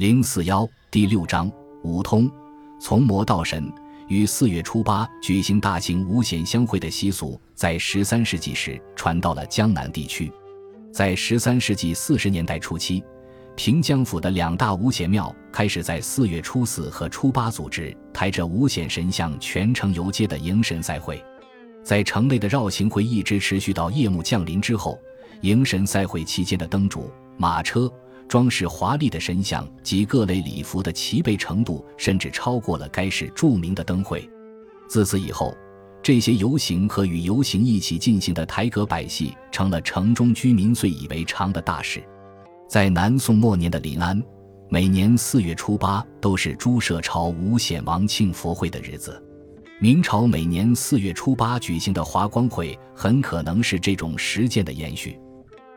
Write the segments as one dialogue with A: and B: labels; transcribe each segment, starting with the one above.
A: 零四幺第六章五通，从魔到神。于四月初八举行大型五显相会的习俗，在十三世纪时传到了江南地区。在十三世纪四十年代初期，平江府的两大五显庙开始在四月初四和初八组织抬着五显神像全城游街的迎神赛会。在城内的绕行会一直持续到夜幕降临之后。迎神赛会期间的灯烛、马车。装饰华丽的神像及各类礼服的齐备程度，甚至超过了该市著名的灯会。自此以后，这些游行和与游行一起进行的台阁百戏，成了城中居民最以为常的大事。在南宋末年的临安，每年四月初八都是朱舍朝五显王庆佛会的日子。明朝每年四月初八举行的华光会，很可能是这种实践的延续。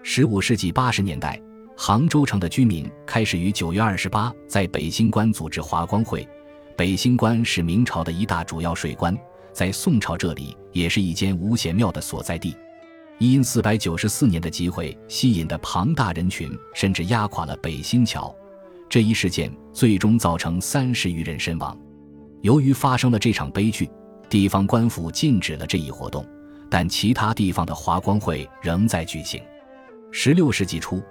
A: 十五世纪八十年代。杭州城的居民开始于九月二十八在北新关组织华光会。北新关是明朝的一大主要税关，在宋朝这里也是一间五显庙的所在地。因四百九十四年的集会吸引的庞大人群，甚至压垮了北新桥。这一事件最终造成三十余人身亡。由于发生了这场悲剧，地方官府禁止了这一活动，但其他地方的华光会仍在举行。十六世纪初。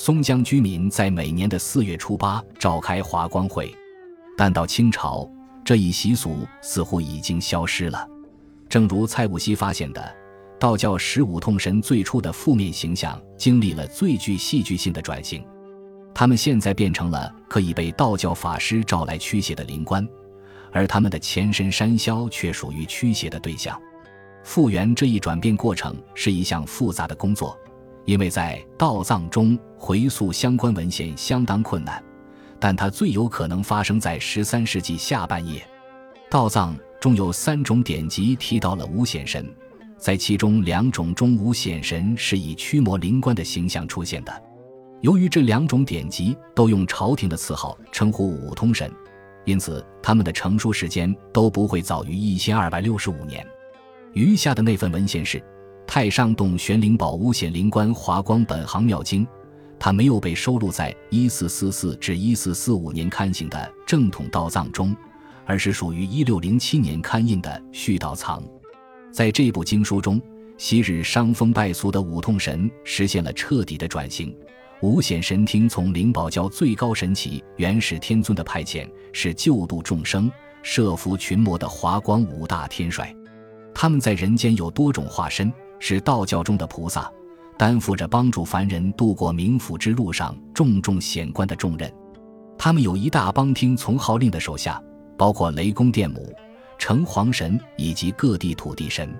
A: 松江居民在每年的四月初八召开华光会，但到清朝，这一习俗似乎已经消失了。正如蔡武熙发现的，道教十五通神最初的负面形象经历了最具戏剧性的转型，他们现在变成了可以被道教法师召来驱邪的灵官，而他们的前身山魈却属于驱邪的对象。复原这一转变过程是一项复杂的工作。因为在道藏中回溯相关文献相当困难，但它最有可能发生在十三世纪下半叶。道藏中有三种典籍提到了五显神，在其中两种中五显神是以驱魔灵官的形象出现的。由于这两种典籍都用朝廷的词号称呼五通神，因此他们的成书时间都不会早于一千二百六十五年。余下的那份文献是。太上洞玄灵宝五显灵官华光本行妙经，它没有被收录在1444至1445年刊行的正统道藏中，而是属于1607年刊印的续道藏。在这部经书中，昔日伤风败俗的五通神实现了彻底的转型。五显神听从灵宝教最高神祇元始天尊的派遣，是救度众生、摄服群魔的华光五大天帅。他们在人间有多种化身。是道教中的菩萨，担负着帮助凡人度过冥府之路上重重险关的重任。他们有一大帮听从号令的手下，包括雷公电母、城隍神以及各地土地神。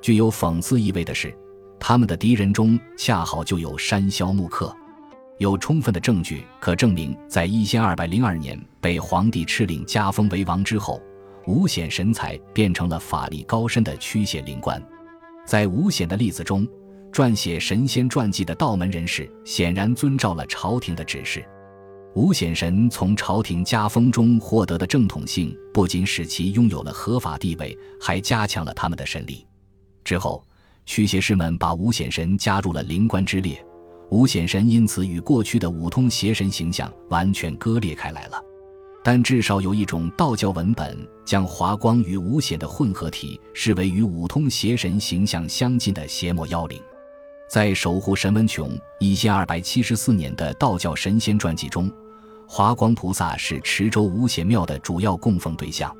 A: 具有讽刺意味的是，他们的敌人中恰好就有山魈木克。有充分的证据可证明，在一千二百零二年被皇帝敕令加封为王之后，五显神才变成了法力高深的驱邪灵官。在五显的例子中，撰写神仙传记的道门人士显然遵照了朝廷的指示。五显神从朝廷加封中获得的正统性，不仅使其拥有了合法地位，还加强了他们的神力。之后，驱邪师们把五显神加入了灵官之列，五显神因此与过去的五通邪神形象完全割裂开来了。但至少有一种道教文本将华光与五显的混合体视为与五通邪神形象相近的邪魔妖灵。在守护神文琼一千二百七十四年的道教神仙传记中，华光菩萨是池州五显庙的主要供奉对象。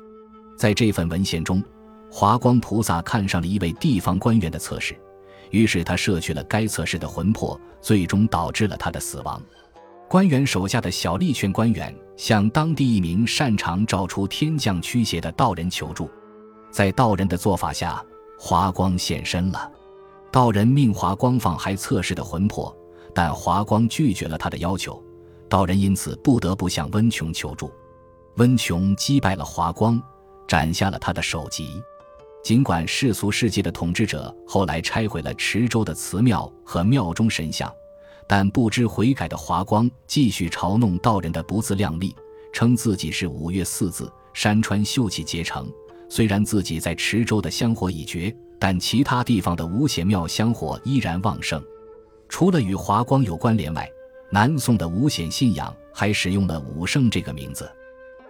A: 在这份文献中，华光菩萨看上了一位地方官员的侧室，于是他摄取了该侧室的魂魄，最终导致了他的死亡。官员手下的小吏劝官员向当地一名擅长找出天降驱邪的道人求助，在道人的做法下，华光现身了。道人命华光放还测试的魂魄，但华光拒绝了他的要求，道人因此不得不向温琼求助。温琼击败了华光，斩下了他的首级。尽管世俗世界的统治者后来拆毁了池州的祠庙和庙中神像。但不知悔改的华光继续嘲弄道人的不自量力，称自己是五岳四字山川秀气结成。虽然自己在池州的香火已绝，但其他地方的五显庙香火依然旺盛。除了与华光有关联外，南宋的五显信仰还使用了武圣这个名字。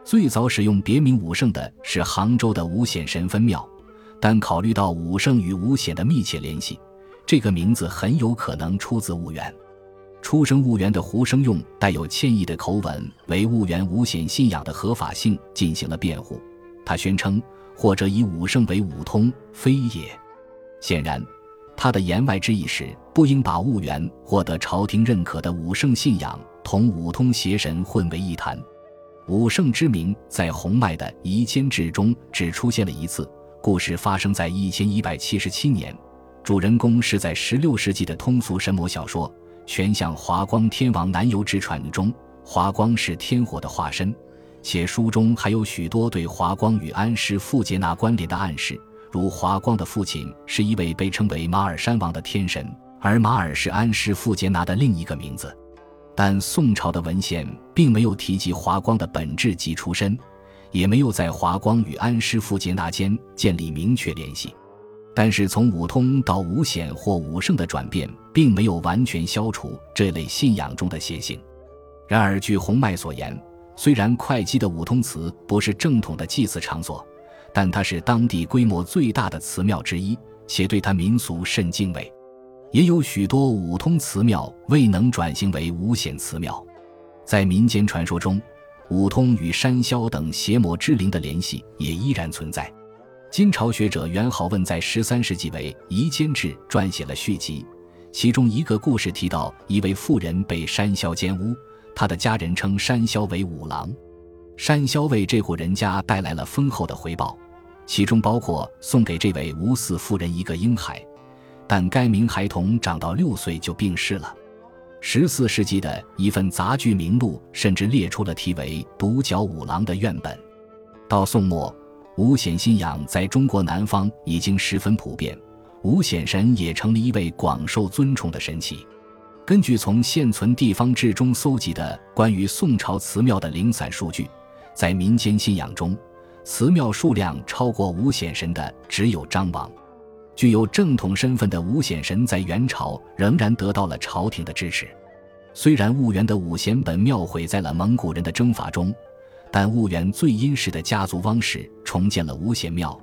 A: 最早使用别名武圣的是杭州的五显神分庙，但考虑到武圣与五显的密切联系，这个名字很有可能出自婺源。出生婺源的胡生用带有歉意的口吻，为婺源五显信仰的合法性进行了辩护。他宣称，或者以武圣为武通，非也。显然，他的言外之意是，不应把婺源获得朝廷认可的武圣信仰同武通邪神混为一谈。武圣之名在洪迈的《夷坚志》中只出现了一次，故事发生在一千一百七十七年，主人公是在十六世纪的通俗神魔小说《全向华光天王南游之传》中，华光是天火的化身，且书中还有许多对华光与安师傅杰拿关联的暗示，如华光的父亲是一位被称为马尔山王的天神，而马尔是安师傅杰拿的另一个名字。但宋朝的文献并没有提及华光的本质及出身，也没有在华光与安师傅杰拿间建立明确联系。但是从武通到武显或武圣的转变，并没有完全消除这类信仰中的邪性。然而，据洪迈所言，虽然会稽的武通祠不是正统的祭祀场所，但它是当地规模最大的祠庙之一，且对它民俗甚敬畏。也有许多五通祠庙未能转型为五显祠庙，在民间传说中，五通与山魈等邪魔之灵的联系也依然存在。金朝学者元好问在十三世纪为《夷坚志》撰写了续集，其中一个故事提到一位妇人被山魈奸污，他的家人称山魈为五郎，山魈为这户人家带来了丰厚的回报，其中包括送给这位吴氏妇人一个婴孩。但该名孩童长到六岁就病逝了。十四世纪的一份杂剧名录甚至列出了题为“独角五郎”的院本。到宋末，五显信仰在中国南方已经十分普遍，五显神也成了一位广受尊崇的神祇。根据从现存地方志中搜集的关于宋朝祠庙的零散数据，在民间信仰中，祠庙数量超过五显神的只有张王。具有正统身份的五显神在元朝仍然得到了朝廷的支持。虽然婺源的五显本庙毁在了蒙古人的征伐中，但婺源最殷实的家族汪氏重建了五显庙，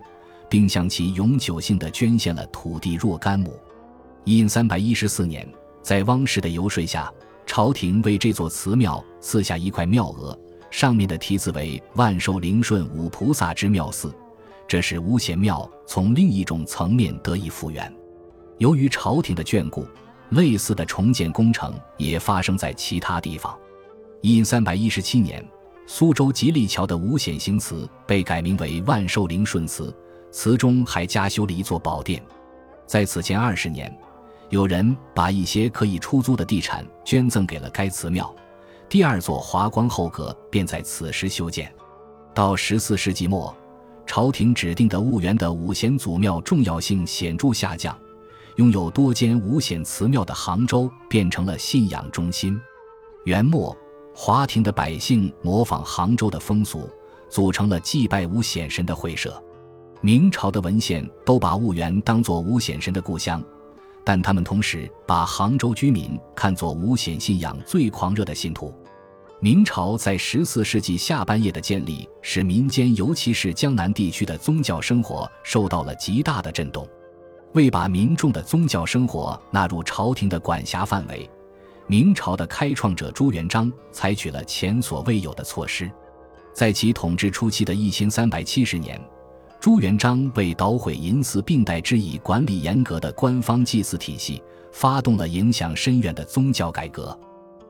A: 并向其永久性的捐献了土地若干亩。因三百一十四年，在汪氏的游说下，朝廷为这座祠庙赐下一块庙额，上面的题字为“万寿灵顺五菩萨之庙寺”。这使五显庙从另一种层面得以复原。由于朝廷的眷顾，类似的重建工程也发生在其他地方。因三百一十七年，苏州吉利桥的五显兴祠被改名为万寿灵顺祠，祠中还加修了一座宝殿。在此前二十年，有人把一些可以出租的地产捐赠给了该祠庙，第二座华光后阁便在此时修建。到十四世纪末。朝廷指定的婺源的五显祖庙重要性显著下降，拥有多间五显祠庙的杭州变成了信仰中心。元末，华亭的百姓模仿杭州的风俗，组成了祭拜五显神的会社。明朝的文献都把婺源当作五显神的故乡，但他们同时把杭州居民看作五显信仰最狂热的信徒。明朝在十四世纪下半叶的建立，使民间尤其是江南地区的宗教生活受到了极大的震动。为把民众的宗教生活纳入朝廷的管辖范围，明朝的开创者朱元璋采取了前所未有的措施。在其统治初期的一千三百七十年，朱元璋为捣毁淫祀，并代之以管理严格的官方祭祀体系，发动了影响深远的宗教改革。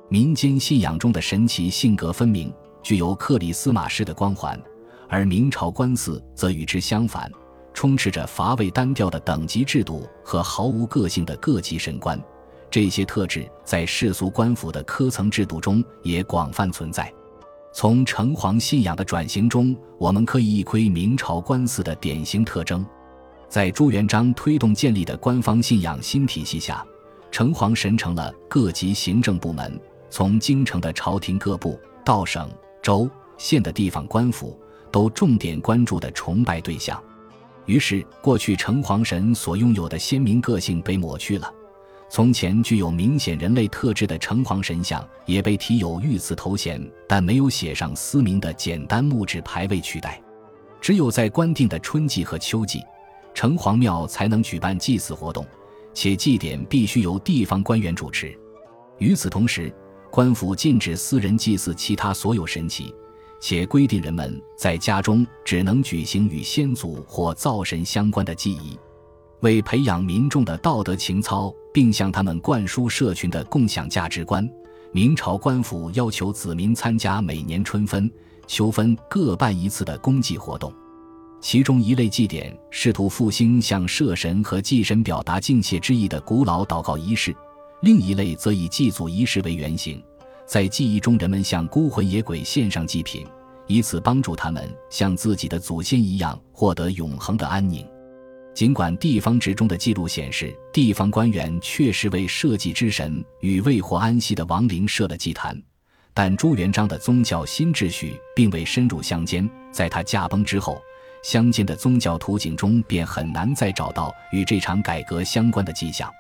A: 民间信仰中的神奇性格分明，具有克里斯马式的光环，而明朝官司则与之相反，充斥着乏味单调的等级制度和毫无个性的各级神官。这些特质在世俗官府的科层制度中也广泛存在。从城隍信仰的转型中，我们可以一窥明朝官司的典型特征。在朱元璋推动建立的官方信仰新体系下，城隍神成了各级行政部门。从京城的朝廷各部到省、州、县的地方官府，都重点关注的崇拜对象。于是，过去城隍神所拥有的鲜明个性被抹去了，从前具有明显人类特质的城隍神像也被题有御赐头衔，但没有写上司名的简单木质牌位取代。只有在官定的春季和秋季，城隍庙才能举办祭祀活动，且祭典必须由地方官员主持。与此同时，官府禁止私人祭祀其他所有神祇，且规定人们在家中只能举行与先祖或灶神相关的祭仪。为培养民众的道德情操，并向他们灌输社群的共享价值观，明朝官府要求子民参加每年春分、秋分各办一次的公祭活动。其中一类祭典试图复兴向社神和祭神表达敬谢之意的古老祷告仪式，另一类则以祭祖仪式为原型，在记忆中人们向孤魂野鬼献上祭品，以此帮助他们像自己的祖先一样获得永恒的安宁。尽管地方志中的记录显示，地方官员确实为社稷之神与未获安息的亡灵设了祭坛，但朱元璋的宗教新秩序并未深入乡间。在他驾崩之后，乡间的宗教图景中便很难再找到与这场改革相关的迹象。